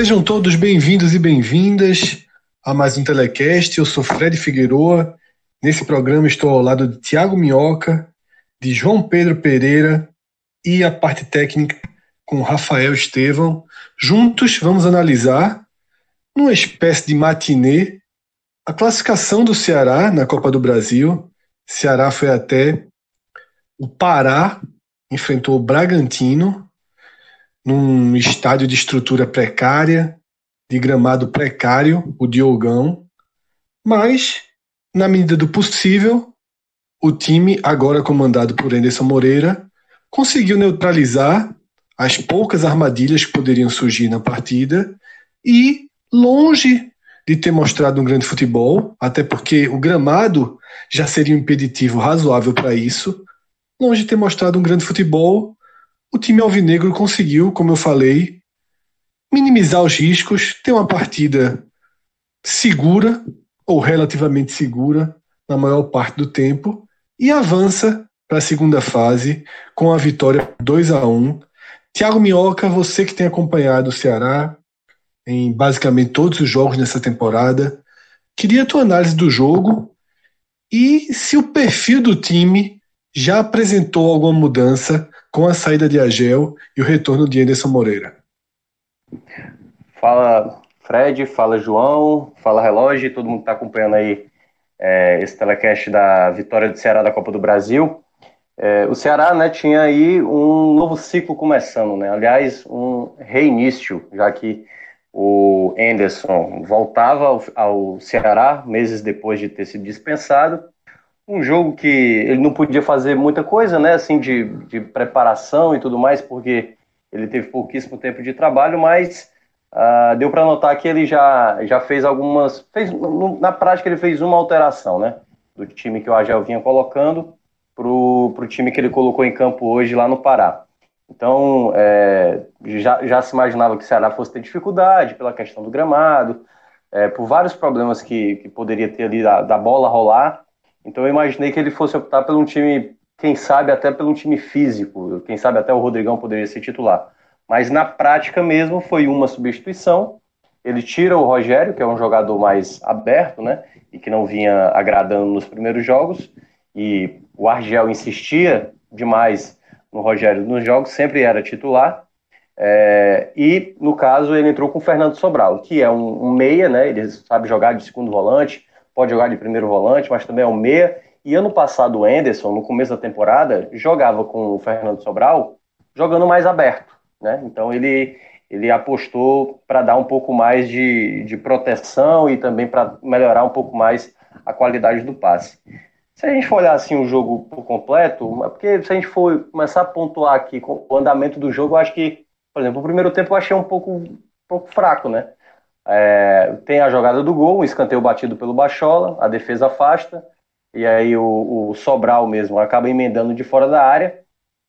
Sejam todos bem-vindos e bem-vindas a mais um Telecast. Eu sou Fred Figueroa. Nesse programa estou ao lado de Tiago Minhoca, de João Pedro Pereira e a parte técnica com Rafael Estevão. Juntos vamos analisar, numa espécie de matinê, a classificação do Ceará na Copa do Brasil. Ceará foi até o Pará, enfrentou o Bragantino num estádio de estrutura precária, de gramado precário, o Diogão, mas, na medida do possível, o time, agora comandado por Anderson Moreira, conseguiu neutralizar as poucas armadilhas que poderiam surgir na partida e, longe de ter mostrado um grande futebol, até porque o gramado já seria um impeditivo razoável para isso, longe de ter mostrado um grande futebol, o time alvinegro conseguiu, como eu falei, minimizar os riscos, ter uma partida segura ou relativamente segura na maior parte do tempo e avança para a segunda fase com a vitória 2 a 1. Thiago Minhoca, você que tem acompanhado o Ceará em basicamente todos os jogos nessa temporada, queria a tua análise do jogo e se o perfil do time já apresentou alguma mudança com a saída de Agel e o retorno de Anderson Moreira. Fala Fred, fala João, fala Relógio, todo mundo está acompanhando aí é, esse telecast da vitória do Ceará da Copa do Brasil. É, o Ceará né, tinha aí um novo ciclo começando, né? aliás, um reinício, já que o Anderson voltava ao, ao Ceará meses depois de ter sido dispensado um jogo que ele não podia fazer muita coisa, né, assim, de, de preparação e tudo mais, porque ele teve pouquíssimo tempo de trabalho, mas uh, deu para notar que ele já, já fez algumas, fez, na prática ele fez uma alteração, né, do time que o Agel vinha colocando pro, pro time que ele colocou em campo hoje lá no Pará. Então, é, já, já se imaginava que o Ceará fosse ter dificuldade pela questão do gramado, é, por vários problemas que, que poderia ter ali da, da bola rolar, então eu imaginei que ele fosse optar por um time, quem sabe até pelo um time físico, quem sabe até o Rodrigão poderia ser titular. Mas na prática mesmo foi uma substituição. Ele tira o Rogério, que é um jogador mais aberto, né? E que não vinha agradando nos primeiros jogos. E o Argel insistia demais no Rogério nos jogos, sempre era titular. É, e no caso ele entrou com o Fernando Sobral, que é um, um meia, né? Ele sabe jogar de segundo volante, pode jogar de primeiro volante, mas também é um meia. E ano passado o Enderson, no começo da temporada, jogava com o Fernando Sobral, jogando mais aberto. Né? Então ele, ele apostou para dar um pouco mais de, de proteção e também para melhorar um pouco mais a qualidade do passe. Se a gente for olhar assim o jogo por completo, é porque se a gente for começar a pontuar aqui o andamento do jogo, eu acho que, por exemplo, o primeiro tempo eu achei um pouco, um pouco fraco, né? É, tem a jogada do gol, um escanteio batido pelo Bachola, a defesa afasta, e aí o, o Sobral mesmo acaba emendando de fora da área,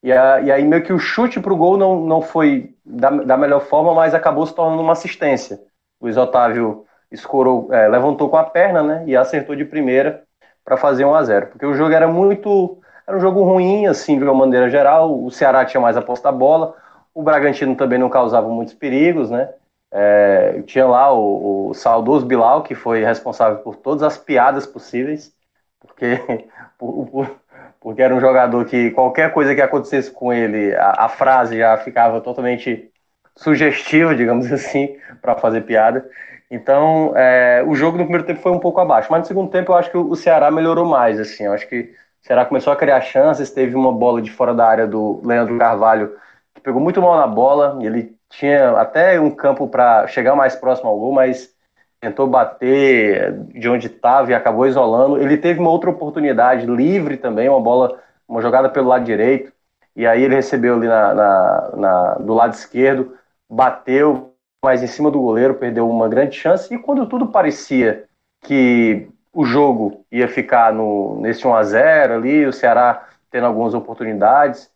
e, a, e aí meio que o chute para o gol não, não foi da, da, melhor forma, mas acabou se tornando uma assistência. O Luiz Otávio escorou, é, levantou com a perna né, e acertou de primeira para fazer 1 a 0 porque o jogo era muito. Era um jogo ruim, assim, de uma maneira geral. O Ceará tinha mais a bola, o Bragantino também não causava muitos perigos, né? É, tinha lá o, o, saudoso Bilal, que foi responsável por todas as piadas possíveis, porque, por, por, porque era um jogador que qualquer coisa que acontecesse com ele, a, a frase já ficava totalmente sugestiva, digamos assim, para fazer piada. Então, é, o jogo no primeiro tempo foi um pouco abaixo, mas no segundo tempo eu acho que o Ceará melhorou mais, assim, eu acho que O Ceará começou a criar chances, teve uma bola de fora da área do Leandro Carvalho, que pegou muito mal na bola, ele tinha até um campo para chegar mais próximo ao gol, mas tentou bater de onde estava e acabou isolando. Ele teve uma outra oportunidade livre também, uma bola, uma jogada pelo lado direito, e aí ele recebeu ali na, na, na, do lado esquerdo, bateu, mas em cima do goleiro, perdeu uma grande chance, e quando tudo parecia que o jogo ia ficar no, nesse 1 a 0 ali, o Ceará tendo algumas oportunidades.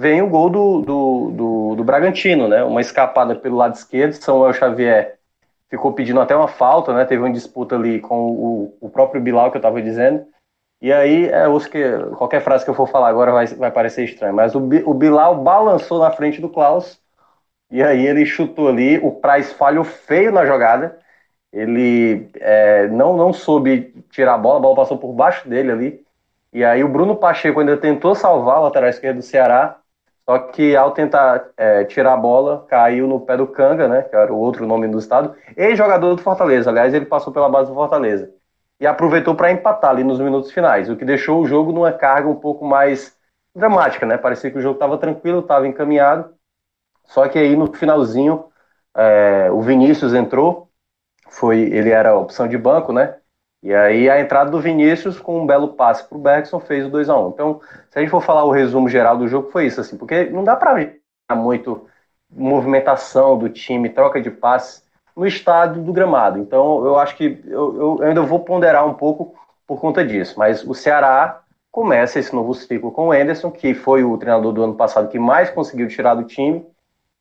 Vem o gol do, do, do, do Bragantino, né? Uma escapada pelo lado esquerdo, Samuel Xavier ficou pedindo até uma falta, né? Teve uma disputa ali com o, o próprio Bilal que eu estava dizendo. E aí, é, que, qualquer frase que eu for falar agora vai, vai parecer estranho, mas o, o Bilal balançou na frente do Klaus, e aí ele chutou ali, o Praz falhou feio na jogada, ele é, não, não soube tirar a bola, a bola passou por baixo dele ali. E aí o Bruno Pacheco ainda tentou salvar o lateral esquerdo do Ceará, só que ao tentar é, tirar a bola, caiu no pé do Canga, né, que era o outro nome do estado, e jogador do Fortaleza. Aliás, ele passou pela base do Fortaleza. E aproveitou para empatar ali nos minutos finais, o que deixou o jogo numa carga um pouco mais dramática, né? Parecia que o jogo estava tranquilo, estava encaminhado. Só que aí no finalzinho, é, o Vinícius entrou foi ele era opção de banco, né? E aí a entrada do Vinícius com um belo passe para o Bergson fez o 2 a 1 Então, se a gente for falar o resumo geral do jogo, foi isso, assim, porque não dá para ver muito movimentação do time, troca de passes no estádio do gramado. Então, eu acho que eu, eu ainda vou ponderar um pouco por conta disso. Mas o Ceará começa esse novo ciclo com o Anderson, que foi o treinador do ano passado que mais conseguiu tirar do time,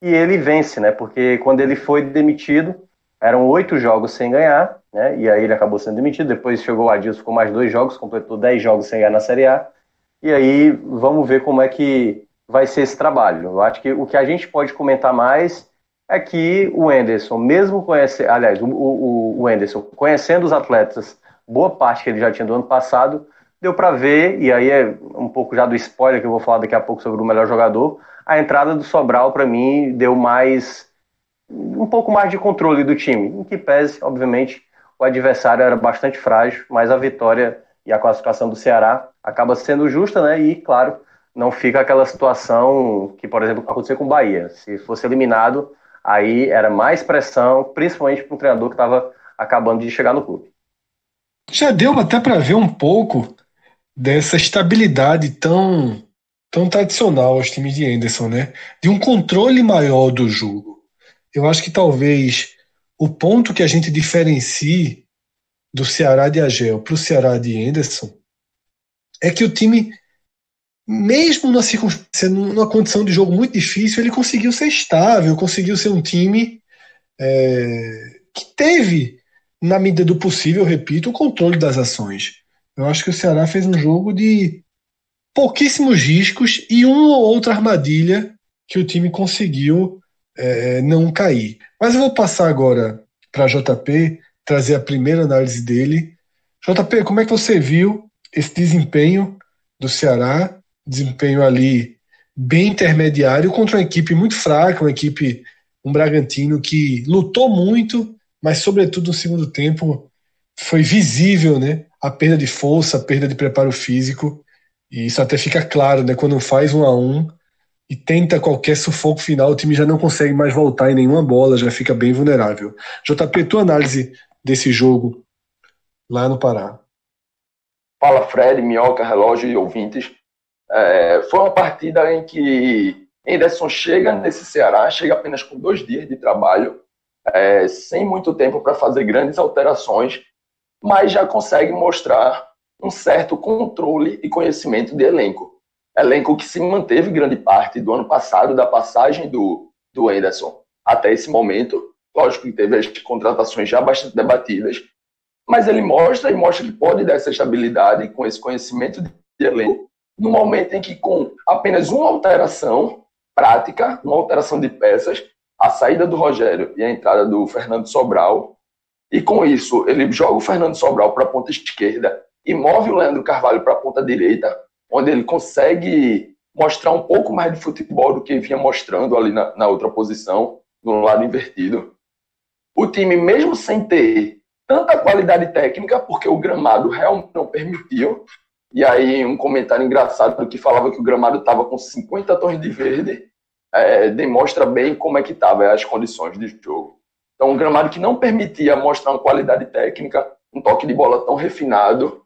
e ele vence, né? Porque quando ele foi demitido, eram oito jogos sem ganhar, né? E aí ele acabou sendo demitido. Depois chegou o Adilson com mais dois jogos, completou dez jogos sem ganhar na Série A. E aí vamos ver como é que vai ser esse trabalho. Eu acho que o que a gente pode comentar mais é que o Enderson, mesmo conhecendo, aliás, o, o, o Enderson, conhecendo os atletas, boa parte que ele já tinha do ano passado, deu para ver, e aí é um pouco já do spoiler que eu vou falar daqui a pouco sobre o melhor jogador, a entrada do Sobral para mim deu mais um pouco mais de controle do time, em que pese, obviamente, o adversário era bastante frágil, mas a vitória e a classificação do Ceará acaba sendo justa, né? E, claro, não fica aquela situação que, por exemplo, aconteceu com o Bahia. Se fosse eliminado, aí era mais pressão, principalmente para um treinador que estava acabando de chegar no clube. Já deu até para ver um pouco dessa estabilidade tão, tão tradicional aos times de Anderson, né? De um controle maior do jogo eu acho que talvez o ponto que a gente diferencie do Ceará de Agel para o Ceará de Anderson é que o time, mesmo numa, circunstância, numa condição de jogo muito difícil, ele conseguiu ser estável, conseguiu ser um time é, que teve, na medida do possível, repito, o controle das ações. Eu acho que o Ceará fez um jogo de pouquíssimos riscos e uma ou outra armadilha que o time conseguiu é, não cair. Mas eu vou passar agora para JP, trazer a primeira análise dele. JP, como é que você viu esse desempenho do Ceará? Desempenho ali bem intermediário contra uma equipe muito fraca, uma equipe, um Bragantino que lutou muito, mas sobretudo no segundo tempo foi visível, né? A perda de força, a perda de preparo físico. E isso até fica claro, né? Quando faz um a um, e tenta qualquer sufoco final, o time já não consegue mais voltar em nenhuma bola, já fica bem vulnerável. JP, tua análise desse jogo lá no Pará. Fala Fred, Minhoca, Relógio e ouvintes. É, foi uma partida em que Anderson chega nesse Ceará, chega apenas com dois dias de trabalho, é, sem muito tempo para fazer grandes alterações, mas já consegue mostrar um certo controle e conhecimento de elenco elenco que se manteve grande parte do ano passado, da passagem do, do Anderson até esse momento. Lógico que teve as contratações já bastante debatidas, mas ele mostra e mostra que pode dar essa estabilidade com esse conhecimento de elenco, no momento em que, com apenas uma alteração prática, uma alteração de peças, a saída do Rogério e a entrada do Fernando Sobral, e com isso ele joga o Fernando Sobral para a ponta esquerda e move o Leandro Carvalho para a ponta direita, onde ele consegue mostrar um pouco mais de futebol do que vinha mostrando ali na, na outra posição, no lado invertido. O time, mesmo sem ter tanta qualidade técnica, porque o gramado realmente não permitiu, E aí um comentário engraçado que falava que o gramado estava com 50 tons de verde, é, demonstra bem como é que estavam as condições de jogo. Então, um gramado que não permitia mostrar uma qualidade técnica, um toque de bola tão refinado,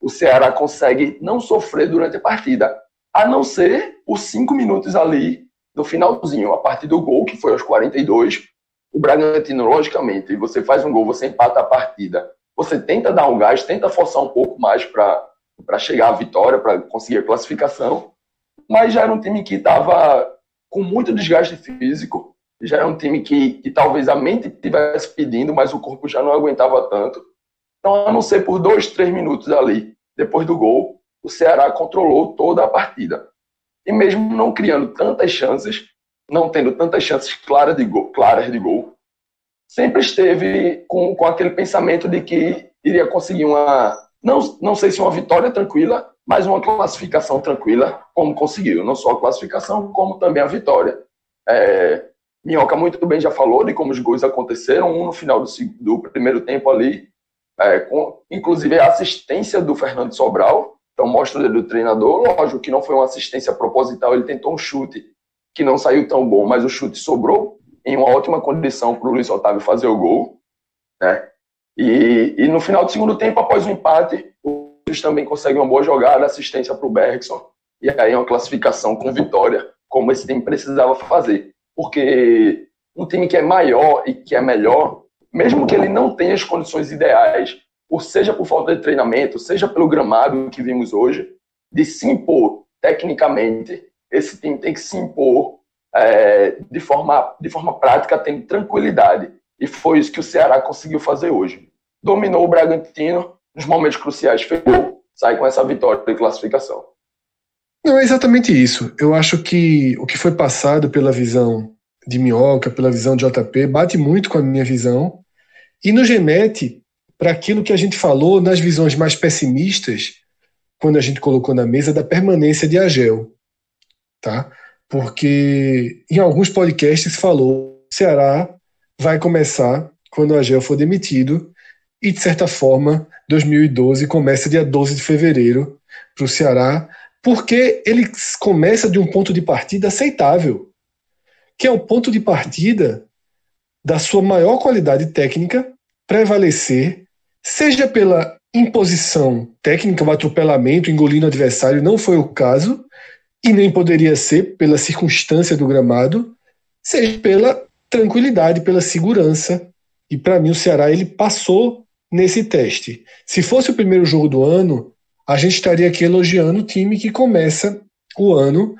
o Ceará consegue não sofrer durante a partida, a não ser os cinco minutos ali do finalzinho, a partir do gol, que foi aos 42, o Bragantino, logicamente, você faz um gol, você empata a partida, você tenta dar um gás, tenta forçar um pouco mais para chegar à vitória, para conseguir a classificação, mas já era um time que estava com muito desgaste físico, já era um time que, que talvez a mente estivesse pedindo, mas o corpo já não aguentava tanto. Então, a não ser por dois, três minutos ali, depois do gol, o Ceará controlou toda a partida. E mesmo não criando tantas chances, não tendo tantas chances claras de gol, claras de gol sempre esteve com, com aquele pensamento de que iria conseguir uma, não, não sei se uma vitória tranquila, mas uma classificação tranquila, como conseguiu. Não só a classificação, como também a vitória. É, Minhoca muito bem já falou de como os gols aconteceram, um no final do, do primeiro tempo ali, é, com, inclusive a assistência do Fernando Sobral, então mostra o do treinador, lógico que não foi uma assistência proposital, ele tentou um chute que não saiu tão bom, mas o chute sobrou em uma ótima condição para o Luiz Otávio fazer o gol, né? E, e no final do segundo tempo, após o empate, o Luiz também consegue uma boa jogada, assistência para o Bergson, e aí uma classificação com vitória, como esse time precisava fazer porque um time que é maior e que é melhor, mesmo que ele não tenha as condições ideais, ou seja por falta de treinamento, seja pelo gramado que vimos hoje, de se impor tecnicamente, esse time tem que se impor é, de, forma, de forma prática, tendo tranquilidade. E foi isso que o Ceará conseguiu fazer hoje. Dominou o Bragantino, nos momentos cruciais, fez sai com essa vitória de classificação. Não, é exatamente isso. Eu acho que o que foi passado pela visão de Minhoca, pela visão de JP, bate muito com a minha visão e nos remete para aquilo que a gente falou nas visões mais pessimistas, quando a gente colocou na mesa da permanência de Agel. Tá? Porque em alguns podcasts falou Ceará vai começar quando o Agel for demitido e, de certa forma, 2012 começa dia 12 de fevereiro para o Ceará porque ele começa de um ponto de partida aceitável, que é o ponto de partida da sua maior qualidade técnica prevalecer, seja pela imposição técnica, o atropelamento, engolindo o adversário, não foi o caso, e nem poderia ser pela circunstância do gramado, seja pela tranquilidade, pela segurança. E para mim o Ceará ele passou nesse teste. Se fosse o primeiro jogo do ano, a gente estaria aqui elogiando o time que começa o ano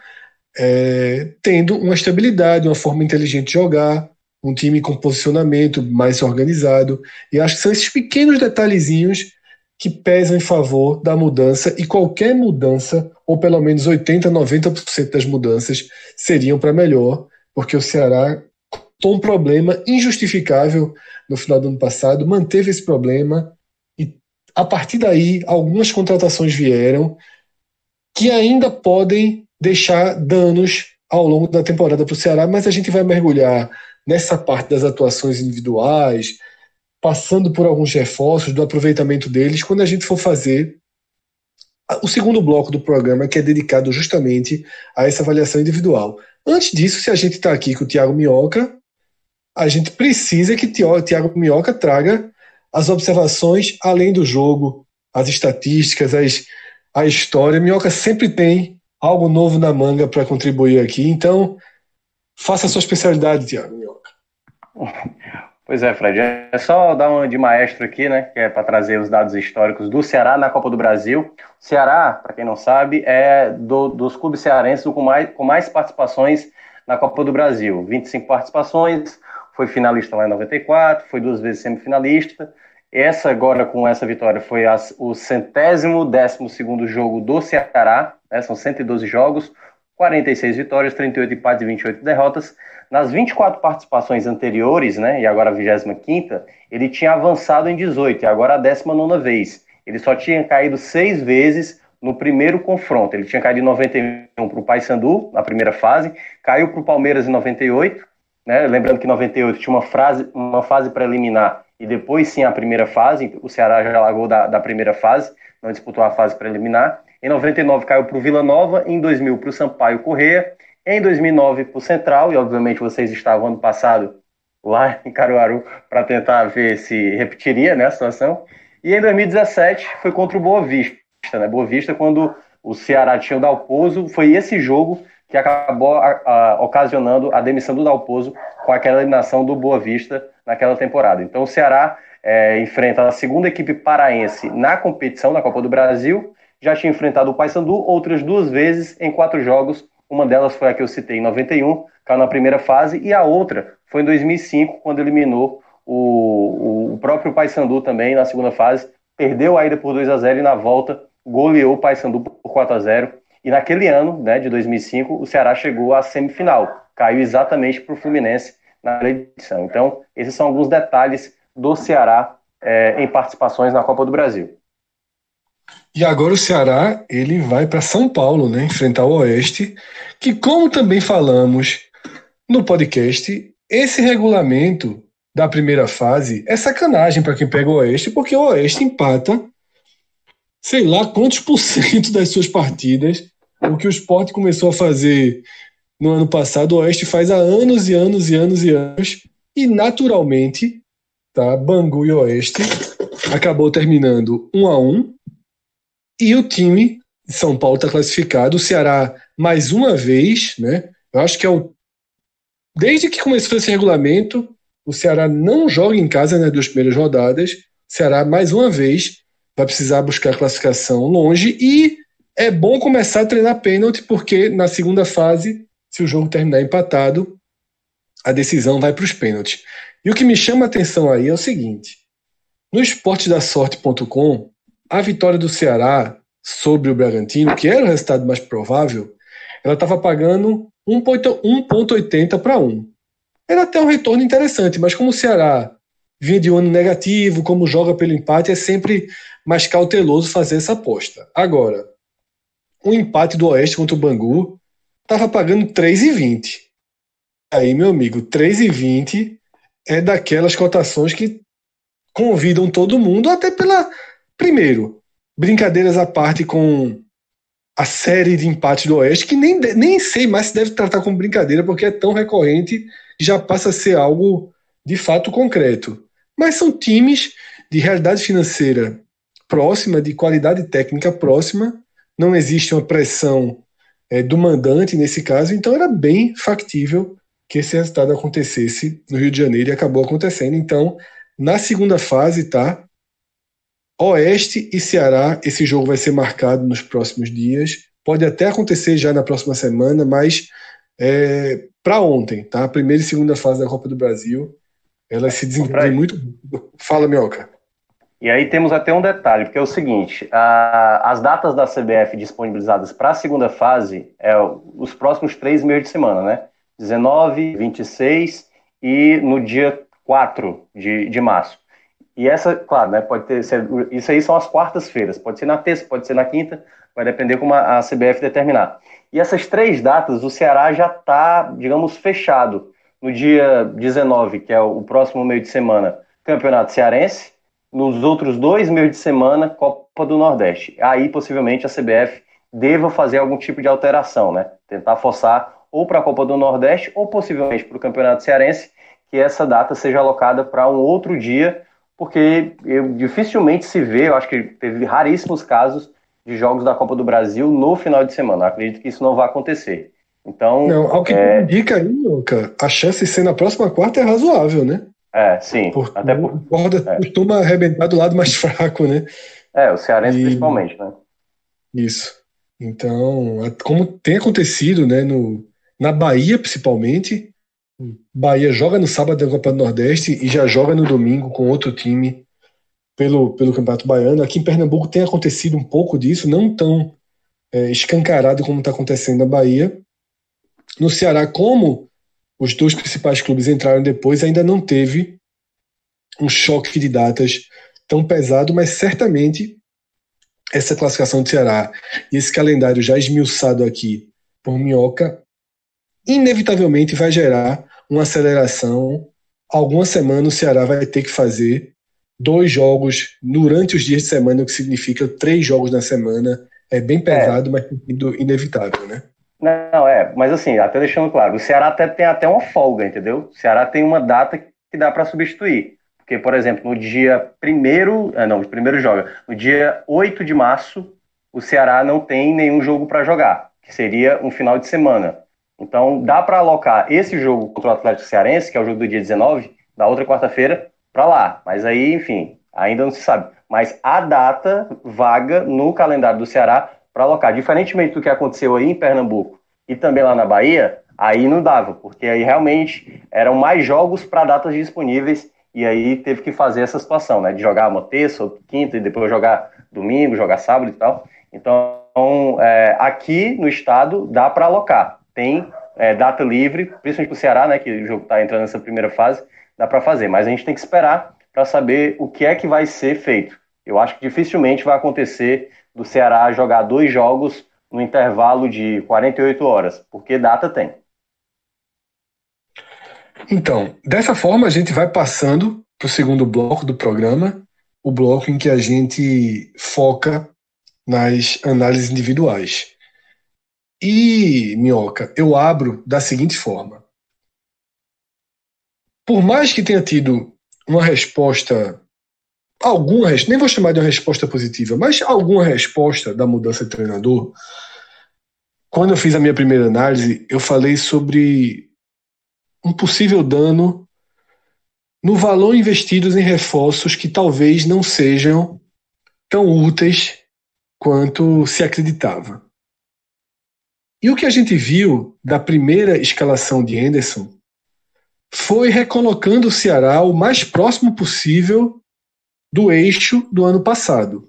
é, tendo uma estabilidade, uma forma inteligente de jogar, um time com posicionamento mais organizado. E acho que são esses pequenos detalhezinhos que pesam em favor da mudança e qualquer mudança, ou pelo menos 80, 90% das mudanças, seriam para melhor, porque o Ceará tem um problema injustificável no final do ano passado, manteve esse problema, a partir daí, algumas contratações vieram que ainda podem deixar danos ao longo da temporada para o Ceará, mas a gente vai mergulhar nessa parte das atuações individuais, passando por alguns reforços, do aproveitamento deles, quando a gente for fazer o segundo bloco do programa, que é dedicado justamente a essa avaliação individual. Antes disso, se a gente está aqui com o Tiago Minhoca, a gente precisa que o Tiago Minhoca traga as observações além do jogo, as estatísticas, as, a história. Minhoca sempre tem algo novo na manga para contribuir aqui, então faça a sua especialidade, Tiago Minhoca. Pois é, Fred, é só dar uma de maestro aqui, né, que é para trazer os dados históricos do Ceará na Copa do Brasil. O Ceará, para quem não sabe, é do, dos clubes cearenses com mais, com mais participações na Copa do Brasil. 25 participações, foi finalista lá em 94, foi duas vezes semifinalista. Essa agora, com essa vitória, foi as, o centésimo décimo segundo jogo do Ceará, né, são 112 jogos, 46 vitórias, 38 empates e 28 derrotas. Nas 24 participações anteriores, né, e agora a 25 ele tinha avançado em 18, e agora a 19 vez. Ele só tinha caído seis vezes no primeiro confronto. Ele tinha caído em 91 para o Paysandu, na primeira fase, caiu para o Palmeiras em 98, né? Lembrando que 98 tinha uma, frase, uma fase preliminar e depois sim a primeira fase, o Ceará já largou da, da primeira fase, não disputou a fase preliminar. Em 99 caiu para o Vila Nova, em 2000 para o Sampaio Correia, em 2009 para o Central, e obviamente vocês estavam ano passado lá em Caruaru para tentar ver se repetiria né, a situação. E em 2017 foi contra o Boa Vista. Né? Boa Vista, quando o Ceará tinha o Dalpozo, foi esse jogo que acabou a, a, ocasionando a demissão do Dalpozo com aquela eliminação do Boa Vista naquela temporada. Então o Ceará é, enfrenta a segunda equipe paraense na competição da Copa do Brasil, já tinha enfrentado o Paysandu outras duas vezes em quatro jogos, uma delas foi a que eu citei em 91, caiu na primeira fase, e a outra foi em 2005, quando eliminou o, o próprio Paysandu também na segunda fase, perdeu a ida por 2 a 0 e na volta goleou o Paysandu por 4 a 0 e naquele ano, né, de 2005, o Ceará chegou à semifinal, caiu exatamente para o Fluminense na edição. Então, esses são alguns detalhes do Ceará é, em participações na Copa do Brasil. E agora o Ceará ele vai para São Paulo, né, enfrentar o Oeste, que como também falamos no podcast, esse regulamento da primeira fase é sacanagem para quem pega o Oeste, porque o Oeste empata sei lá quantos por cento das suas partidas. O que o esporte começou a fazer no ano passado, o Oeste faz há anos e anos e anos e anos. E naturalmente, tá? Bangu e Oeste acabou terminando um a um. E o time de São Paulo está classificado. O Ceará, mais uma vez, né? Eu acho que é o. Desde que começou esse regulamento, o Ceará não joga em casa nas duas primeiras rodadas. O Ceará, mais uma vez, vai precisar buscar classificação longe e é bom começar a treinar pênalti, porque na segunda fase, se o jogo terminar empatado, a decisão vai para os pênaltis. E o que me chama a atenção aí é o seguinte: no esportedassorte.com, a vitória do Ceará sobre o Bragantino, que era o resultado mais provável, ela estava pagando 1,80 para 1. Era até um retorno interessante, mas como o Ceará vinha de um ano negativo, como joga pelo empate, é sempre mais cauteloso fazer essa aposta. Agora, o empate do Oeste contra o Bangu estava pagando 3,20. Aí, meu amigo, 3,20 é daquelas cotações que convidam todo mundo, até pela. Primeiro, brincadeiras à parte com a série de empates do Oeste, que nem, nem sei mais se deve tratar como brincadeira, porque é tão recorrente já passa a ser algo de fato concreto. Mas são times de realidade financeira próxima, de qualidade técnica próxima, não existe uma pressão é, do mandante nesse caso, então era bem factível que esse resultado acontecesse no Rio de Janeiro e acabou acontecendo. Então, na segunda fase, tá? Oeste e Ceará, esse jogo vai ser marcado nos próximos dias. Pode até acontecer já na próxima semana, mas é, para ontem, tá? Primeira e segunda fase da Copa do Brasil, elas se desenvolvem muito. Fala, Mioca. E aí temos até um detalhe, porque é o seguinte: a, as datas da CBF disponibilizadas para a segunda fase é os próximos três meses de semana, né? 19, 26 e no dia 4 de, de março. E essa, claro, né, pode ter, isso aí são as quartas-feiras, pode ser na terça, pode ser na quinta, vai depender como a, a CBF determinar. E essas três datas, o Ceará já está, digamos, fechado. No dia 19, que é o próximo meio de semana, Campeonato Cearense, nos outros dois meios de semana, Copa do Nordeste. Aí, possivelmente, a CBF deva fazer algum tipo de alteração, né? Tentar forçar ou para a Copa do Nordeste ou possivelmente para o Campeonato Cearense, que essa data seja alocada para um outro dia, porque eu, dificilmente se vê, eu acho que teve raríssimos casos de jogos da Copa do Brasil no final de semana. Eu acredito que isso não vai acontecer. Então, não, ao que é... indica aí, Luca, a chance de ser na próxima quarta é razoável, né? É, sim. Porque até por... O corda é. costuma arrebentar do lado mais fraco, né? É, o cearense e... principalmente, né? Isso. Então, como tem acontecido, né, no, na Bahia principalmente, Bahia joga no sábado da Copa do Nordeste e já joga no domingo com outro time pelo, pelo Campeonato Baiano. Aqui em Pernambuco tem acontecido um pouco disso, não tão é, escancarado como está acontecendo na Bahia. No Ceará, como os dois principais clubes entraram depois, ainda não teve um choque de datas tão pesado, mas certamente essa classificação do Ceará e esse calendário já esmiuçado aqui por Minhoca, inevitavelmente vai gerar uma aceleração. Alguma semana o Ceará vai ter que fazer dois jogos durante os dias de semana, o que significa três jogos na semana. É bem pesado, é. mas inevitável, né? Não, é, mas assim, até deixando claro, o Ceará até tem até uma folga, entendeu? O Ceará tem uma data que dá para substituir. Porque, por exemplo, no dia primeiro, ah, não, primeiro joga, no dia 8 de março, o Ceará não tem nenhum jogo para jogar, que seria um final de semana. Então, dá para alocar esse jogo contra o Atlético Cearense, que é o jogo do dia 19, da outra quarta-feira, para lá. Mas aí, enfim, ainda não se sabe. Mas a data vaga no calendário do Ceará para alocar. Diferentemente do que aconteceu aí em Pernambuco e também lá na Bahia, aí não dava, porque aí realmente eram mais jogos para datas disponíveis e aí teve que fazer essa situação, né? De jogar uma terça ou quinta e depois jogar domingo, jogar sábado e tal. Então, é, aqui no estado dá para alocar. Tem é, data livre, principalmente para o Ceará, né? Que o jogo está entrando nessa primeira fase, dá para fazer. Mas a gente tem que esperar para saber o que é que vai ser feito. Eu acho que dificilmente vai acontecer do Ceará jogar dois jogos no intervalo de 48 horas, porque data tem. Então, dessa forma a gente vai passando para o segundo bloco do programa, o bloco em que a gente foca nas análises individuais. E, Minhoca, eu abro da seguinte forma. Por mais que tenha tido uma resposta, alguma, nem vou chamar de uma resposta positiva, mas alguma resposta da mudança de treinador, quando eu fiz a minha primeira análise, eu falei sobre um possível dano no valor investido em reforços que talvez não sejam tão úteis quanto se acreditava. E o que a gente viu da primeira escalação de Henderson foi recolocando o Ceará o mais próximo possível do eixo do ano passado.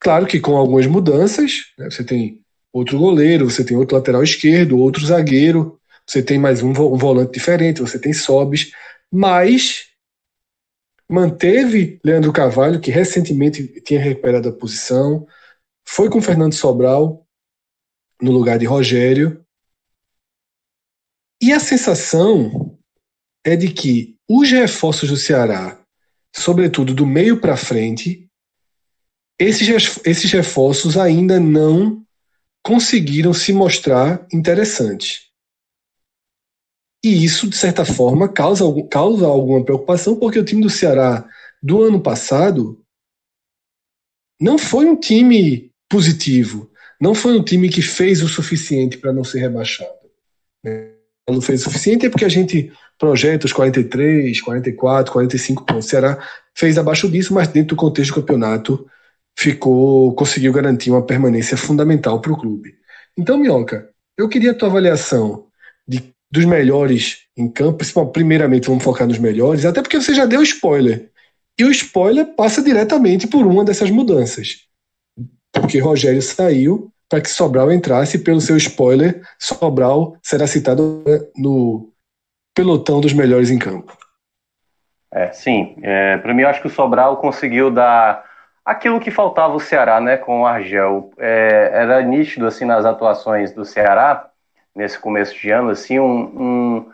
Claro que com algumas mudanças, né, você tem outro goleiro, você tem outro lateral esquerdo, outro zagueiro, você tem mais um, um volante diferente, você tem sobes, mas manteve Leandro Carvalho, que recentemente tinha recuperado a posição, foi com Fernando Sobral no lugar de Rogério. E a sensação é de que os reforços do Ceará, sobretudo do meio para frente, esses, esses reforços ainda não conseguiram se mostrar interessantes. E isso, de certa forma, causa, causa alguma preocupação, porque o time do Ceará do ano passado não foi um time positivo, não foi um time que fez o suficiente para não ser rebaixado. Não fez o suficiente é porque a gente projeta os 43, 44, 45 pontos. O Ceará fez abaixo disso, mas dentro do contexto do campeonato ficou conseguiu garantir uma permanência fundamental para o clube. Então, Minhoca, eu queria a tua avaliação de dos melhores em campo, primeiramente vamos focar nos melhores, até porque você já deu spoiler. E o spoiler passa diretamente por uma dessas mudanças. Porque Rogério saiu para que Sobral entrasse, pelo seu spoiler, Sobral será citado no pelotão dos melhores em campo. É, sim. É, para mim, eu acho que o Sobral conseguiu dar aquilo que faltava o Ceará, né, com o Argel. É, era nítido assim nas atuações do Ceará nesse começo de ano, assim, um, um...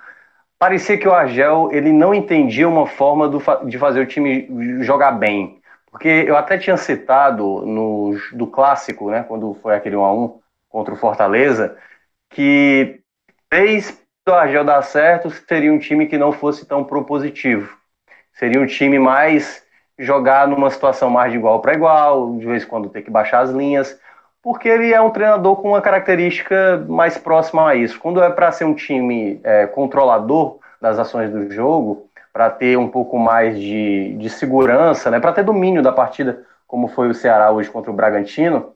parecia que o Argel ele não entendia uma forma do, de fazer o time jogar bem. Porque eu até tinha citado no do clássico, né, quando foi aquele 1 a 1 contra o Fortaleza, que fez o Argel dar certo seria um time que não fosse tão propositivo. Seria um time mais jogar numa situação mais de igual para igual, de vez em quando ter que baixar as linhas porque ele é um treinador com uma característica mais próxima a isso. Quando é para ser um time é, controlador das ações do jogo, para ter um pouco mais de, de segurança, né, para ter domínio da partida, como foi o Ceará hoje contra o Bragantino,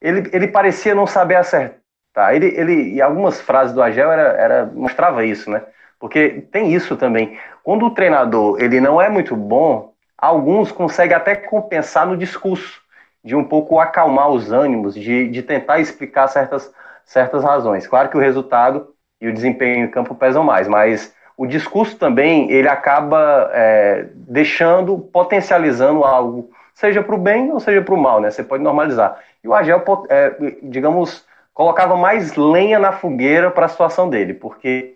ele, ele parecia não saber acertar. Ele, ele, e algumas frases do Agel era, era, mostrava isso, né? Porque tem isso também. Quando o treinador ele não é muito bom, alguns conseguem até compensar no discurso de um pouco acalmar os ânimos, de, de tentar explicar certas, certas razões. Claro que o resultado e o desempenho em campo pesam mais, mas o discurso também ele acaba é, deixando, potencializando algo, seja para o bem ou seja para o mal, né? Você pode normalizar. E o Agel, é, digamos, colocava mais lenha na fogueira para a situação dele, porque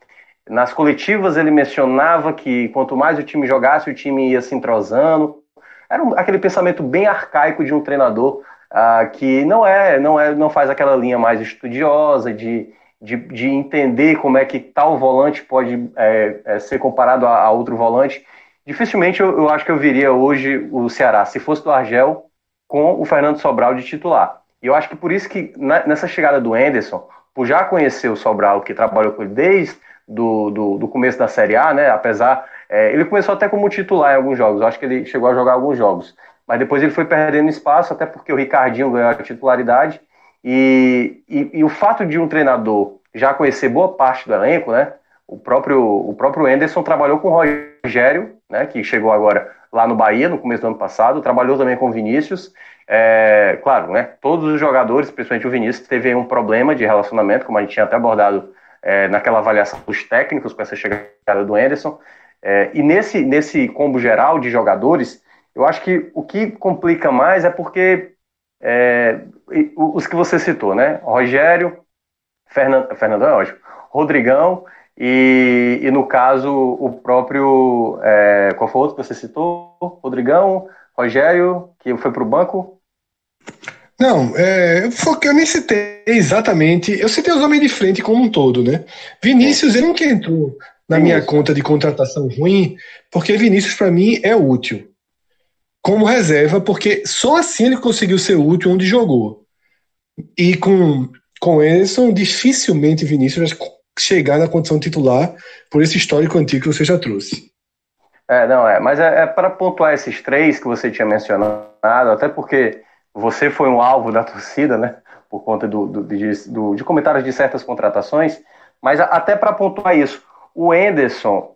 nas coletivas ele mencionava que quanto mais o time jogasse, o time ia se entrosando. Era um, aquele pensamento bem arcaico de um treinador uh, que não é, não é, não faz aquela linha mais estudiosa de, de, de entender como é que tal volante pode é, é, ser comparado a, a, outro volante. Dificilmente eu, eu acho que eu viria hoje o Ceará, se fosse do Argel, com o Fernando Sobral de titular. E eu acho que por isso que nessa chegada do Enderson, por já conhecer o Sobral, que trabalhou com ele desde do, do, do começo da Série A, né? Apesar, é, ele começou até como titular em alguns jogos. Eu acho que ele chegou a jogar alguns jogos, mas depois ele foi perdendo espaço, até porque o Ricardinho ganhou a titularidade. E, e, e o fato de um treinador já conhecer boa parte do elenco, né? O próprio o próprio Enderson trabalhou com o Rogério, né? Que chegou agora lá no Bahia no começo do ano passado, trabalhou também com o Vinícius. É, claro, né? Todos os jogadores, principalmente o Vinícius, teve um problema de relacionamento, como a gente tinha até abordado é, naquela avaliação dos técnicos com essa chegada do Anderson. É, e nesse, nesse combo geral de jogadores, eu acho que o que complica mais é porque é, os que você citou, né? Rogério, Fernando, Fernandão é ótimo, Rodrigão e, e no caso o próprio. É, qual foi o outro que você citou? Rodrigão, Rogério, que foi para o banco? Não, é, eu nem citei exatamente. Eu citei os homens de frente como um todo, né? Vinícius, ele nunca entrou na minha conta de contratação ruim, porque Vinícius, para mim, é útil. Como reserva, porque só assim ele conseguiu ser útil onde jogou. E com, com Ederson, dificilmente Vinícius vai chegar na condição titular por esse histórico antigo que você já trouxe. É, não, é. Mas é, é para pontuar esses três que você tinha mencionado, até porque você foi um alvo da torcida, né? Por conta do, do, de, do, de comentários de certas contratações, mas até para pontuar isso, o Enderson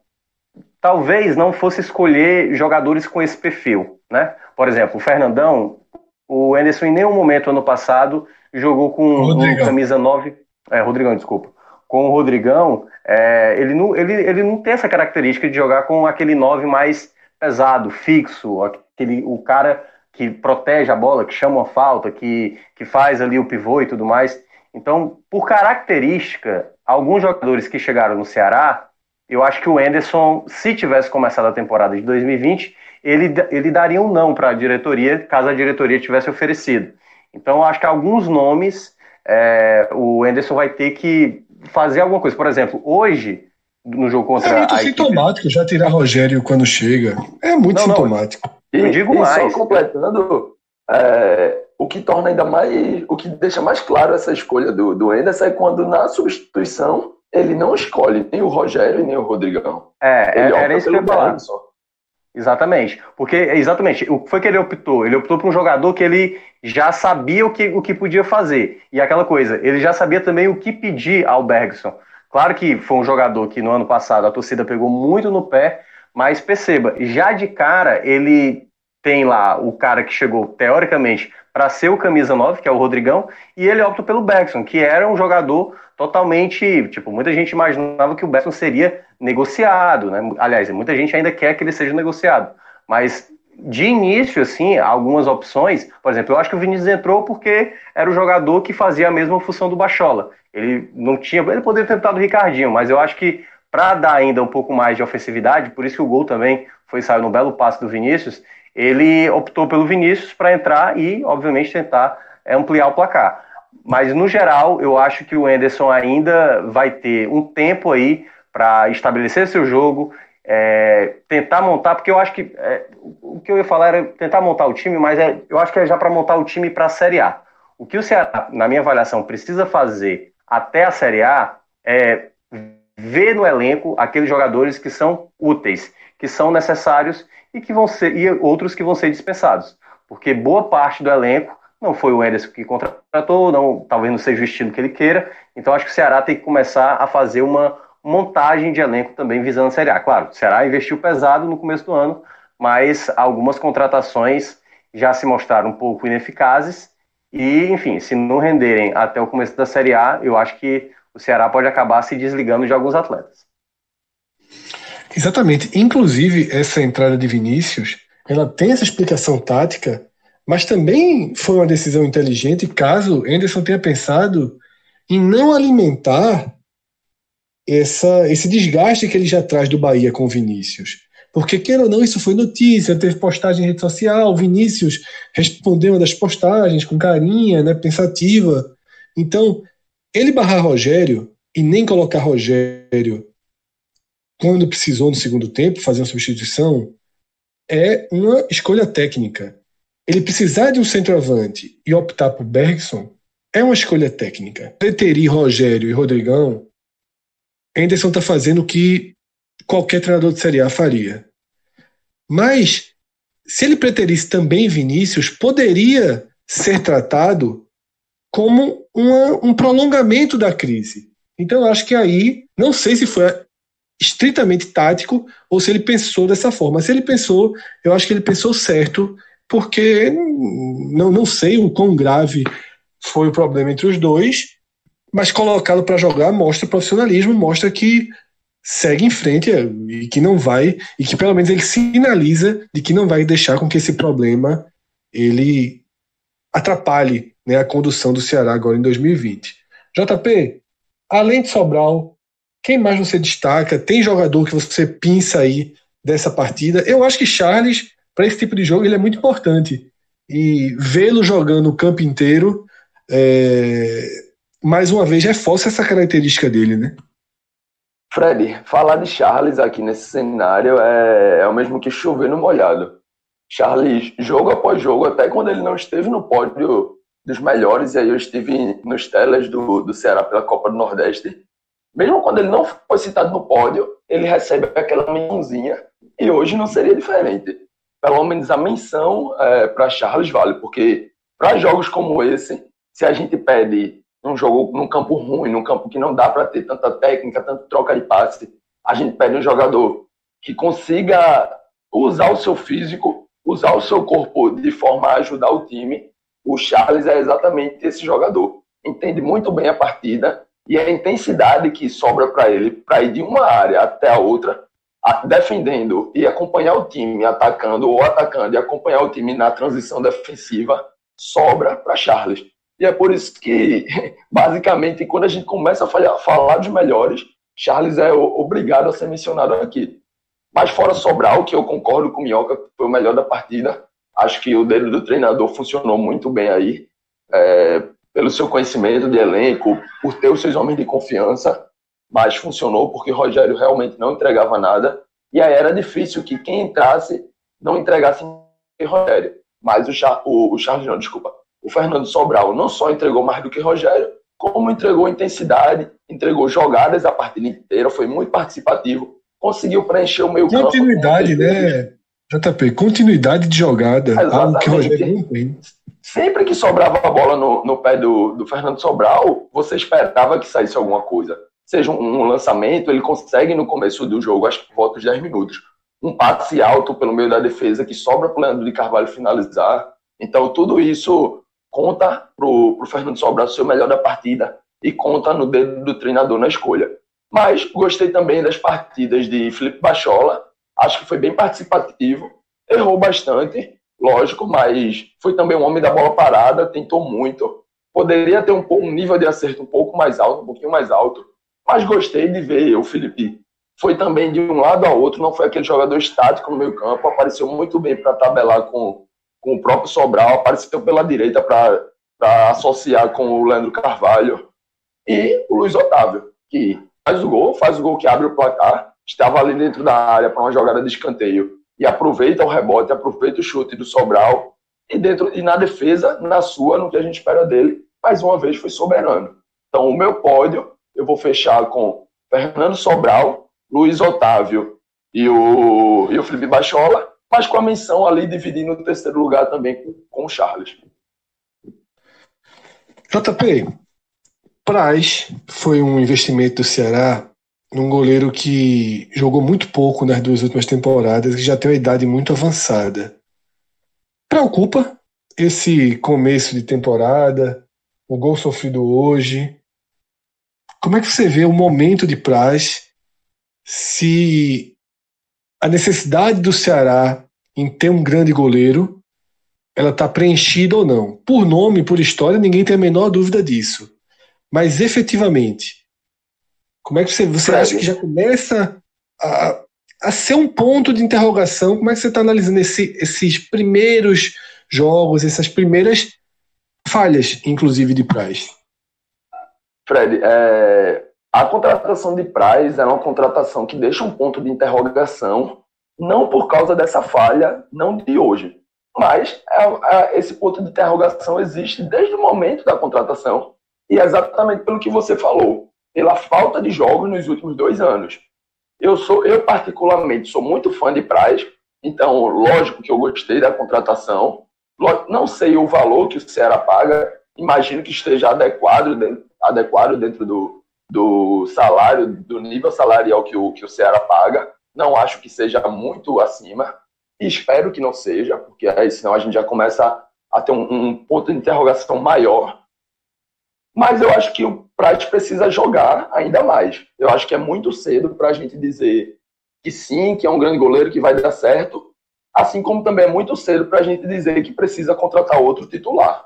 talvez não fosse escolher jogadores com esse perfil, né? Por exemplo, o Fernandão, o Enderson em nenhum momento ano passado jogou com um camisa 9, é, Rodrigão, desculpa, com o Rodrigão, é, ele, não, ele, ele não tem essa característica de jogar com aquele 9 mais pesado, fixo, aquele, o cara que protege a bola, que chama uma falta, que, que faz ali o pivô e tudo mais. Então, por característica, alguns jogadores que chegaram no Ceará, eu acho que o Enderson, se tivesse começado a temporada de 2020, ele, ele daria um não para a diretoria, caso a diretoria tivesse oferecido. Então, eu acho que alguns nomes é, o Enderson vai ter que fazer alguma coisa. Por exemplo, hoje, no jogo contra é muito a sintomático equipe... já tirar Rogério quando chega. É muito não, sintomático. Não. E, eu digo e mais. só completando, é, o que torna ainda mais, o que deixa mais claro essa escolha do, do Enderson é quando na substituição ele não escolhe nem o Rogério nem o Rodrigão. É, ele era isso que eu ia falar. Exatamente. Porque, exatamente, o que foi que ele optou? Ele optou por um jogador que ele já sabia o que, o que podia fazer. E aquela coisa, ele já sabia também o que pedir ao Bergson. Claro que foi um jogador que no ano passado a torcida pegou muito no pé, mas perceba, já de cara ele tem lá o cara que chegou teoricamente para ser o camisa 9, que é o Rodrigão, e ele opta pelo Bergson, que era um jogador totalmente, tipo, muita gente imaginava que o Bergson seria negociado, né? Aliás, muita gente ainda quer que ele seja negociado, mas de início, assim, algumas opções, por exemplo, eu acho que o Vinícius entrou porque era o jogador que fazia a mesma função do Bachola. Ele não tinha, ele poderia ter tentado o Ricardinho, mas eu acho que para dar ainda um pouco mais de ofensividade, por isso que o gol também foi sair no belo passe do Vinícius, ele optou pelo Vinícius para entrar e, obviamente, tentar é, ampliar o placar. Mas, no geral, eu acho que o Enderson ainda vai ter um tempo aí para estabelecer seu jogo, é, tentar montar, porque eu acho que é, o que eu ia falar era tentar montar o time, mas é, eu acho que é já para montar o time para a Série A. O que o Ceará, na minha avaliação, precisa fazer até a Série A é ver no elenco aqueles jogadores que são úteis, que são necessários e que vão ser e outros que vão ser dispensados, porque boa parte do elenco não foi o Enderson que contratou, não, talvez não seja o estilo que ele queira. Então acho que o Ceará tem que começar a fazer uma montagem de elenco também visando a Série A. Claro, o Ceará investiu pesado no começo do ano, mas algumas contratações já se mostraram um pouco ineficazes e, enfim, se não renderem até o começo da Série A, eu acho que o Ceará pode acabar se desligando de alguns atletas. Exatamente. Inclusive, essa entrada de Vinícius, ela tem essa explicação tática, mas também foi uma decisão inteligente caso Anderson tenha pensado em não alimentar essa, esse desgaste que ele já traz do Bahia com Vinícius. Porque, queira ou não, isso foi notícia, teve postagem em rede social, Vinícius respondeu uma das postagens com carinha, né, pensativa. Então, ele barrar Rogério e nem colocar Rogério quando precisou no segundo tempo, fazer uma substituição, é uma escolha técnica. Ele precisar de um centroavante e optar por Bergson é uma escolha técnica. Preterir Rogério e Rodrigão, Anderson está fazendo o que qualquer treinador de Série A faria. Mas, se ele preterisse também Vinícius, poderia ser tratado como uma, um prolongamento da crise. Então, eu acho que aí, não sei se foi estritamente tático ou se ele pensou dessa forma. Se ele pensou, eu acho que ele pensou certo, porque não, não sei o quão grave foi o problema entre os dois, mas colocá-lo para jogar mostra profissionalismo, mostra que segue em frente é, e que não vai, e que pelo menos ele sinaliza de que não vai deixar com que esse problema ele atrapalhe né, a condução do Ceará agora em 2020. JP, além de Sobral, quem mais você destaca? Tem jogador que você pinça aí dessa partida? Eu acho que Charles, para esse tipo de jogo, ele é muito importante. E vê-lo jogando o campo inteiro, é... mais uma vez, reforça essa característica dele, né? Fred, falar de Charles aqui nesse cenário é, é o mesmo que chover no molhado. Charles, jogo após jogo, até quando ele não esteve no pódio dos melhores, e aí eu estive nos telas do, do Ceará pela Copa do Nordeste, mesmo quando ele não foi citado no pódio, ele recebe aquela mençãozinha, e hoje não seria diferente. Pelo menos a menção é, para Charles vale, porque para jogos como esse, se a gente pede num jogo, num campo ruim, num campo que não dá para ter tanta técnica, tanta troca de passe, a gente pede um jogador que consiga usar o seu físico, usar o seu corpo de forma a ajudar o time. O Charles é exatamente esse jogador. Entende muito bem a partida e a intensidade que sobra para ele para ir de uma área até a outra, defendendo e acompanhar o time atacando ou atacando e acompanhar o time na transição defensiva, sobra para Charles. E é por isso que, basicamente, quando a gente começa a falar, falar dos melhores, Charles é obrigado a ser mencionado aqui. Mas fora Sobral, que eu concordo com o Minhoca, foi o melhor da partida, acho que o dedo do treinador funcionou muito bem aí, é, pelo seu conhecimento de elenco, por ter os seus homens de confiança, mas funcionou porque Rogério realmente não entregava nada, e aí era difícil que quem entrasse não entregasse Rogério. Mas o, Char, o, o Charles, não, desculpa, o Fernando Sobral não só entregou mais do que Rogério, como entregou intensidade, entregou jogadas a partida inteira, foi muito participativo, conseguiu preencher o meio campo. Continuidade, né, JP? Continuidade de jogada, Exatamente. algo que Rogério não tem. Sempre que sobrava a bola no, no pé do, do Fernando Sobral, você esperava que saísse alguma coisa. Seja um, um lançamento, ele consegue no começo do jogo, acho que volta os 10 minutos, um passe alto pelo meio da defesa que sobra para o Leandro de Carvalho finalizar. Então, tudo isso conta pro, pro Fernando Sobral ser o melhor da partida e conta no dedo do treinador na escolha. Mas gostei também das partidas de Felipe Bachola, acho que foi bem participativo, errou bastante, lógico, mas foi também um homem da bola parada, tentou muito, poderia ter um, um nível de acerto um pouco mais alto, um pouquinho mais alto, mas gostei de ver o Felipe. Foi também de um lado ao outro, não foi aquele jogador estático no meio campo, apareceu muito bem para tabelar com com o próprio Sobral, apareceu pela direita para associar com o Leandro Carvalho. E o Luiz Otávio, que faz o gol, faz o gol que abre o placar, estava ali dentro da área para uma jogada de escanteio e aproveita o rebote, aproveita o chute do Sobral e dentro e na defesa, na sua, no que a gente espera dele, mais uma vez foi soberano. Então o meu pódio eu vou fechar com Fernando Sobral, Luiz Otávio e o, e o Felipe Bachola mas com a menção ali dividindo o terceiro lugar também com, com o Charles. JP, Praz foi um investimento do Ceará num goleiro que jogou muito pouco nas duas últimas temporadas, que já tem uma idade muito avançada. Preocupa esse começo de temporada, o gol sofrido hoje. Como é que você vê o momento de Praz? Se a necessidade do Ceará em ter um grande goleiro, ela está preenchida ou não. Por nome, por história, ninguém tem a menor dúvida disso. Mas efetivamente, Como é que você, você acha que já começa a, a ser um ponto de interrogação? Como é que você está analisando esse, esses primeiros jogos, essas primeiras falhas, inclusive, de Price? Fred, é, a contratação de Price é uma contratação que deixa um ponto de interrogação, não por causa dessa falha, não de hoje, mas é, é, esse ponto de interrogação existe desde o momento da contratação e é exatamente pelo que você falou, pela falta de jogos nos últimos dois anos. Eu sou, eu particularmente sou muito fã de Price, então lógico que eu gostei da contratação. Não sei o valor que o Ceará paga, imagino que esteja adequado, adequado dentro do, do salário, do nível salarial que o, que o Ceará paga. Não acho que seja muito acima. Espero que não seja, porque aí senão a gente já começa a ter um, um ponto de interrogação maior. Mas eu acho que o Prat precisa jogar ainda mais. Eu acho que é muito cedo para a gente dizer que sim, que é um grande goleiro que vai dar certo, assim como também é muito cedo para a gente dizer que precisa contratar outro titular.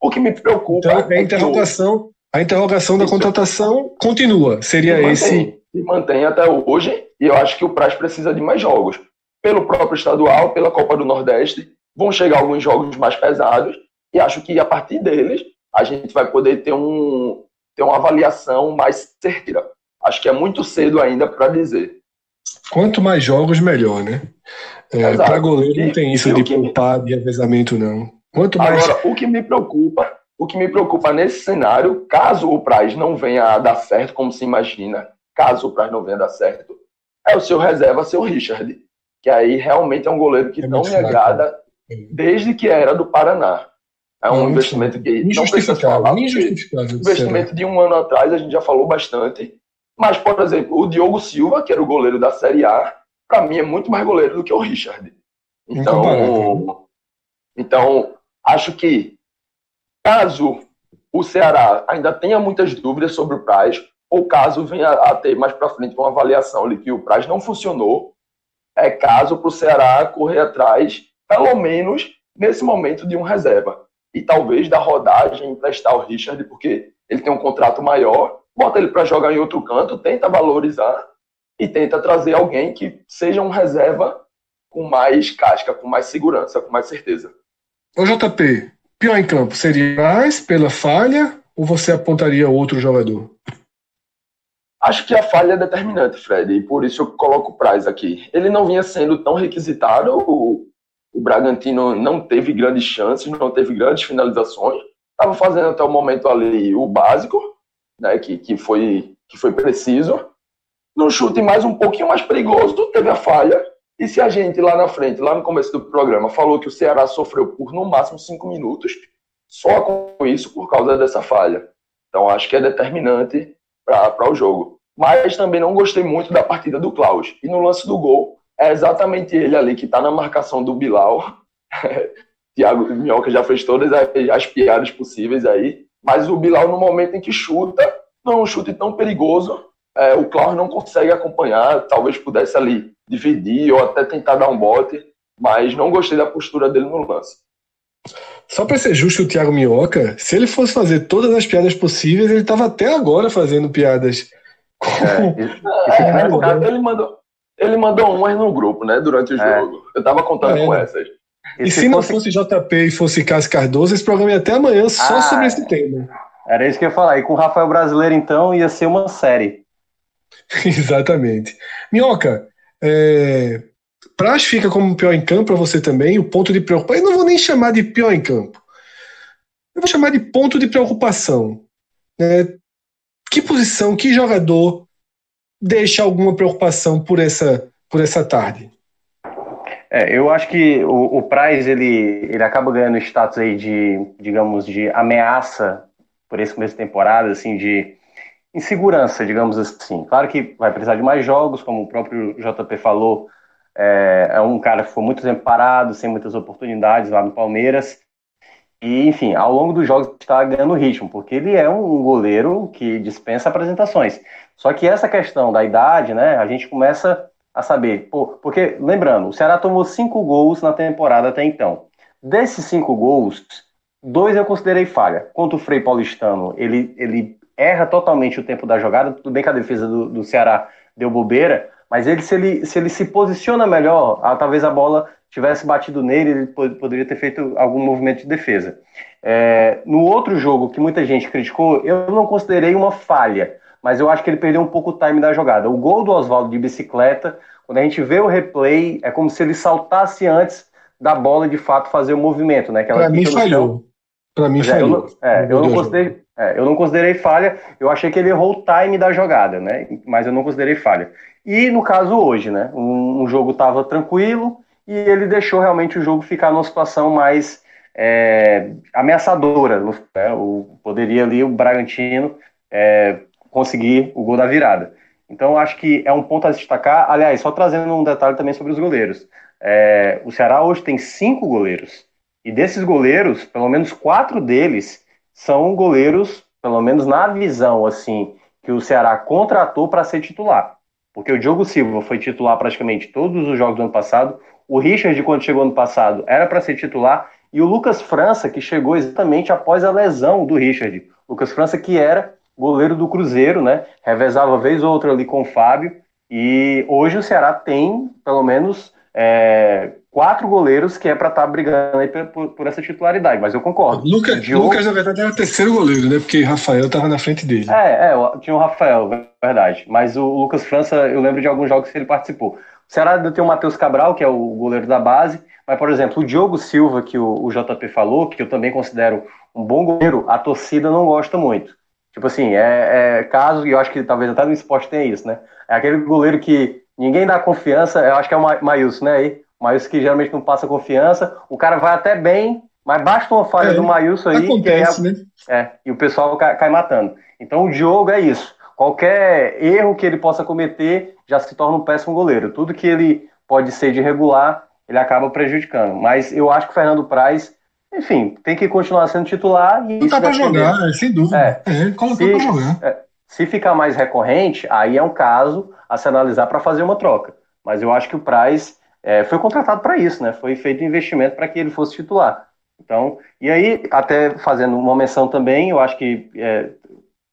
O que me preocupa então, é a interrogação, a interrogação da contratação continua. Seria mantém, esse. E mantém até hoje. E eu acho que o Praz precisa de mais jogos. Pelo próprio estadual, pela Copa do Nordeste, vão chegar alguns jogos mais pesados. E acho que a partir deles, a gente vai poder ter, um, ter uma avaliação mais certeira. Acho que é muito cedo ainda para dizer. Quanto mais jogos, melhor, né? É, para goleiro não tem isso de poupar, me... de revezamento, não. Quanto mais. Agora, o que me preocupa o que me preocupa nesse cenário, caso o Praz não venha a dar certo, como se imagina, caso o Praz não venha a dar certo, é o seu reserva, seu Richard, que aí realmente é um goleiro que é não me agrada desde que era do Paraná. É um investimento que não precisa falar. Investimento de um ano atrás, a gente já falou bastante. Mas, por exemplo, o Diogo Silva, que era o goleiro da Série A, para mim é muito mais goleiro do que o Richard. Então, então acho que Caso o Ceará ainda tenha muitas dúvidas sobre o Praz, ou caso venha a ter mais para frente uma avaliação de que o Praz não funcionou, é caso para o Ceará correr atrás, pelo menos nesse momento, de um reserva. E talvez da rodagem emprestar o Richard, porque ele tem um contrato maior, bota ele para jogar em outro canto, tenta valorizar e tenta trazer alguém que seja um reserva com mais casca, com mais segurança, com mais certeza. Ô JP, Pior em campo, seria mais pela falha ou você apontaria outro jogador? Acho que a falha é determinante, Fred, e por isso eu coloco o Praz aqui. Ele não vinha sendo tão requisitado, o, o Bragantino não teve grandes chances, não teve grandes finalizações, estava fazendo até o momento ali o básico, né, que, que, foi, que foi preciso. No chute mais um pouquinho mais perigoso, teve a falha, e se a gente lá na frente, lá no começo do programa, falou que o Ceará sofreu por no máximo cinco minutos, só com isso por causa dessa falha. Então acho que é determinante para o jogo. Mas também não gostei muito da partida do Klaus. E no lance do gol, é exatamente ele ali que está na marcação do Bilal. Thiago Minhoca já fez todas as, as piadas possíveis aí. Mas o Bilal, no momento em que chuta, não é um chute tão perigoso, é, o Klaus não consegue acompanhar, talvez pudesse ali dividir ou até tentar dar um bote, mas não gostei da postura dele no lance. Só para ser justo o Thiago Minhoca, se ele fosse fazer todas as piadas possíveis, ele estava até agora fazendo piadas. É, é, é, ele, mandou, ele mandou umas no grupo, né, durante o é. jogo. Eu estava contando com essas. E, e se, se não fosse JP e fosse Cássio Cardoso, esse programa ia até amanhã só ah, sobre esse tema. Era isso que eu ia falar. E com o Rafael Brasileiro, então, ia ser uma série. Exatamente. Minhoca, é, Praz fica como pior em campo para você também, o ponto de preocupação. Eu não vou nem chamar de pior em campo. Eu vou chamar de ponto de preocupação. Né? Que posição, que jogador deixa alguma preocupação por essa, por essa tarde? É, eu acho que o, o Praz ele, ele acaba ganhando status aí de, digamos, de ameaça por esse começo de temporada, assim, de insegurança, digamos assim. Claro que vai precisar de mais jogos, como o próprio JP falou, é, é um cara que foi muito tempo parado, sem muitas oportunidades lá no Palmeiras. E, enfim, ao longo dos jogos está ganhando ritmo, porque ele é um goleiro que dispensa apresentações. Só que essa questão da idade, né, a gente começa a saber. Pô, porque, lembrando, o Ceará tomou cinco gols na temporada até então. Desses cinco gols, dois eu considerei falha. Contra o Frei Paulistano, ele, ele erra totalmente o tempo da jogada. Tudo bem que a defesa do, do Ceará deu bobeira, mas ele se, ele, se ele se posiciona melhor, talvez a bola tivesse batido nele, ele poderia ter feito algum movimento de defesa. É, no outro jogo que muita gente criticou, eu não considerei uma falha, mas eu acho que ele perdeu um pouco o time da jogada. O gol do Oswaldo de bicicleta, quando a gente vê o replay, é como se ele saltasse antes da bola de fato fazer o movimento, né? Para mim falhou. Para mim falhou. Eu não, é, eu, não considerei, é, eu não considerei falha, eu achei que ele errou o time da jogada, né? Mas eu não considerei falha. E no caso hoje, né? Um, um jogo estava tranquilo e ele deixou realmente o jogo ficar numa situação mais é, ameaçadora. Né? O, poderia ali o Bragantino é, conseguir o gol da virada. Então acho que é um ponto a destacar. Aliás, só trazendo um detalhe também sobre os goleiros. É, o Ceará hoje tem cinco goleiros. E desses goleiros, pelo menos quatro deles são goleiros, pelo menos na visão assim, que o Ceará contratou para ser titular. Porque o Diogo Silva foi titular praticamente todos os jogos do ano passado. O Richard, quando chegou ano passado, era para ser titular. E o Lucas França, que chegou exatamente após a lesão do Richard. Lucas França, que era goleiro do Cruzeiro, né? Revezava vez ou outra ali com o Fábio. E hoje o Ceará tem, pelo menos, é, quatro goleiros que é para estar tá brigando aí por, por, essa titularidade, mas eu concordo. Lucas, Diogo... Lucas, na verdade, era o terceiro goleiro, né? Porque Rafael estava na frente dele. É, é, tinha o Rafael, verdade. Mas o Lucas França, eu lembro de alguns jogos que ele participou. O Ceará tem o Matheus Cabral, que é o goleiro da base, mas, por exemplo, o Diogo Silva, que o, o JP falou, que eu também considero um bom goleiro, a torcida não gosta muito. Tipo assim, é, é caso, e eu acho que talvez até no esporte tenha isso, né? É aquele goleiro que ninguém dá confiança, eu acho que é o Maílson, né? Aí, Maílson que geralmente não passa confiança, o cara vai até bem, mas basta uma falha é, do Maílson aí, acontece, que é, né? é, e o pessoal cai, cai, matando. Então o Diogo é isso. Qualquer erro que ele possa cometer já se torna um péssimo goleiro. Tudo que ele pode ser de regular, ele acaba prejudicando. Mas eu acho que o Fernando Praz, enfim, tem que continuar sendo titular. E tá para jogar, sem dúvida. É, é colocou para jogar. É, se ficar mais recorrente, aí é um caso a se analisar para fazer uma troca. Mas eu acho que o Praz é, foi contratado para isso, né? Foi feito um investimento para que ele fosse titular. Então, e aí, até fazendo uma menção também, eu acho que é,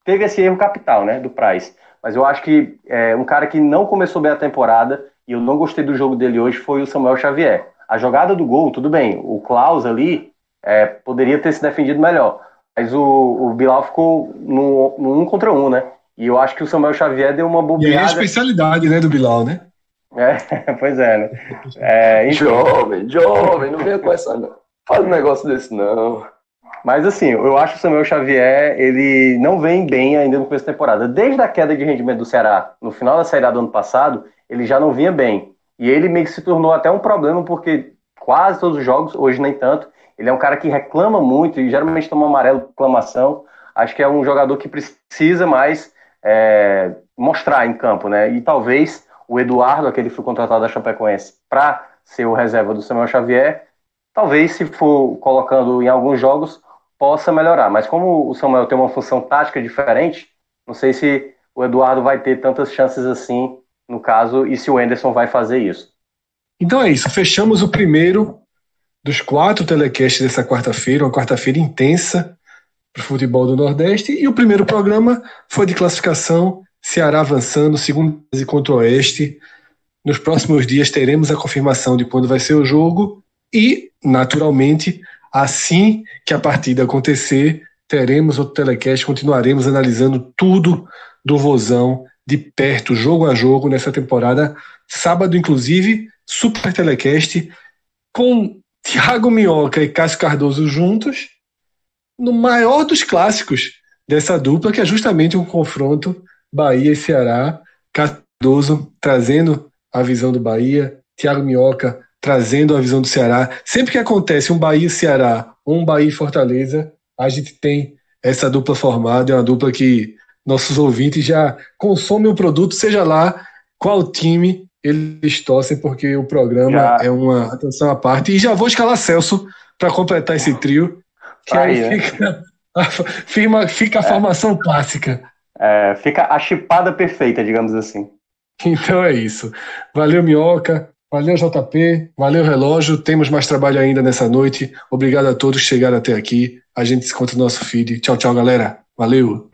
teve esse erro capital, né, do Praz. Mas eu acho que é, um cara que não começou bem a temporada, e eu não gostei do jogo dele hoje, foi o Samuel Xavier. A jogada do gol, tudo bem, o Klaus ali é, poderia ter se defendido melhor. Mas o, o Bilal ficou no, no um contra um, né? E eu acho que o Samuel Xavier deu uma bobeada. E é a especialidade, né, do Bilal, né? É, pois é, né? É, jovem, jovem, não venha com essa não. Faz um negócio desse não. Mas assim, eu acho que o Samuel Xavier, ele não vem bem ainda no começo da temporada. Desde a queda de rendimento do Ceará, no final da Série A do ano passado, ele já não vinha bem. E ele meio que se tornou até um problema, porque quase todos os jogos, hoje nem tanto, ele é um cara que reclama muito e geralmente toma amarelo por reclamação. Acho que é um jogador que precisa mais é, mostrar em campo, né? E talvez o Eduardo, aquele que foi contratado da Chapecoense para ser o reserva do Samuel Xavier, talvez se for colocando em alguns jogos possa melhorar. Mas como o Samuel tem uma função tática diferente, não sei se o Eduardo vai ter tantas chances assim no caso e se o Enderson vai fazer isso. Então é isso, fechamos o primeiro dos quatro telecasts dessa quarta-feira, uma quarta-feira intensa para o futebol do Nordeste. E o primeiro programa foi de classificação, Ceará avançando, segundo contra o Oeste. Nos próximos dias teremos a confirmação de quando vai ser o jogo e, naturalmente, assim que a partida acontecer, teremos outro telecast, continuaremos analisando tudo do Vozão de perto, jogo a jogo, nessa temporada. Sábado, inclusive, super telecast com Thiago Minhoca e Cássio Cardoso juntos, no maior dos clássicos dessa dupla, que é justamente um confronto Bahia e Ceará. Cardoso trazendo a visão do Bahia, Thiago Minhoca trazendo a visão do Ceará. Sempre que acontece um Bahia e Ceará, um Bahia e Fortaleza, a gente tem essa dupla formada, é uma dupla que nossos ouvintes já consomem o produto, seja lá qual time eles torcem, porque o programa já. é uma atenção à parte. E já vou escalar Celso para completar esse trio, que aí, aí fica, a, firma, fica a é. formação clássica. É, fica a chipada perfeita, digamos assim. Então é isso. Valeu, Minhoca. Valeu, JP. Valeu, relógio. Temos mais trabalho ainda nessa noite. Obrigado a todos que chegaram até aqui. A gente se encontra no nosso feed. Tchau, tchau, galera. Valeu.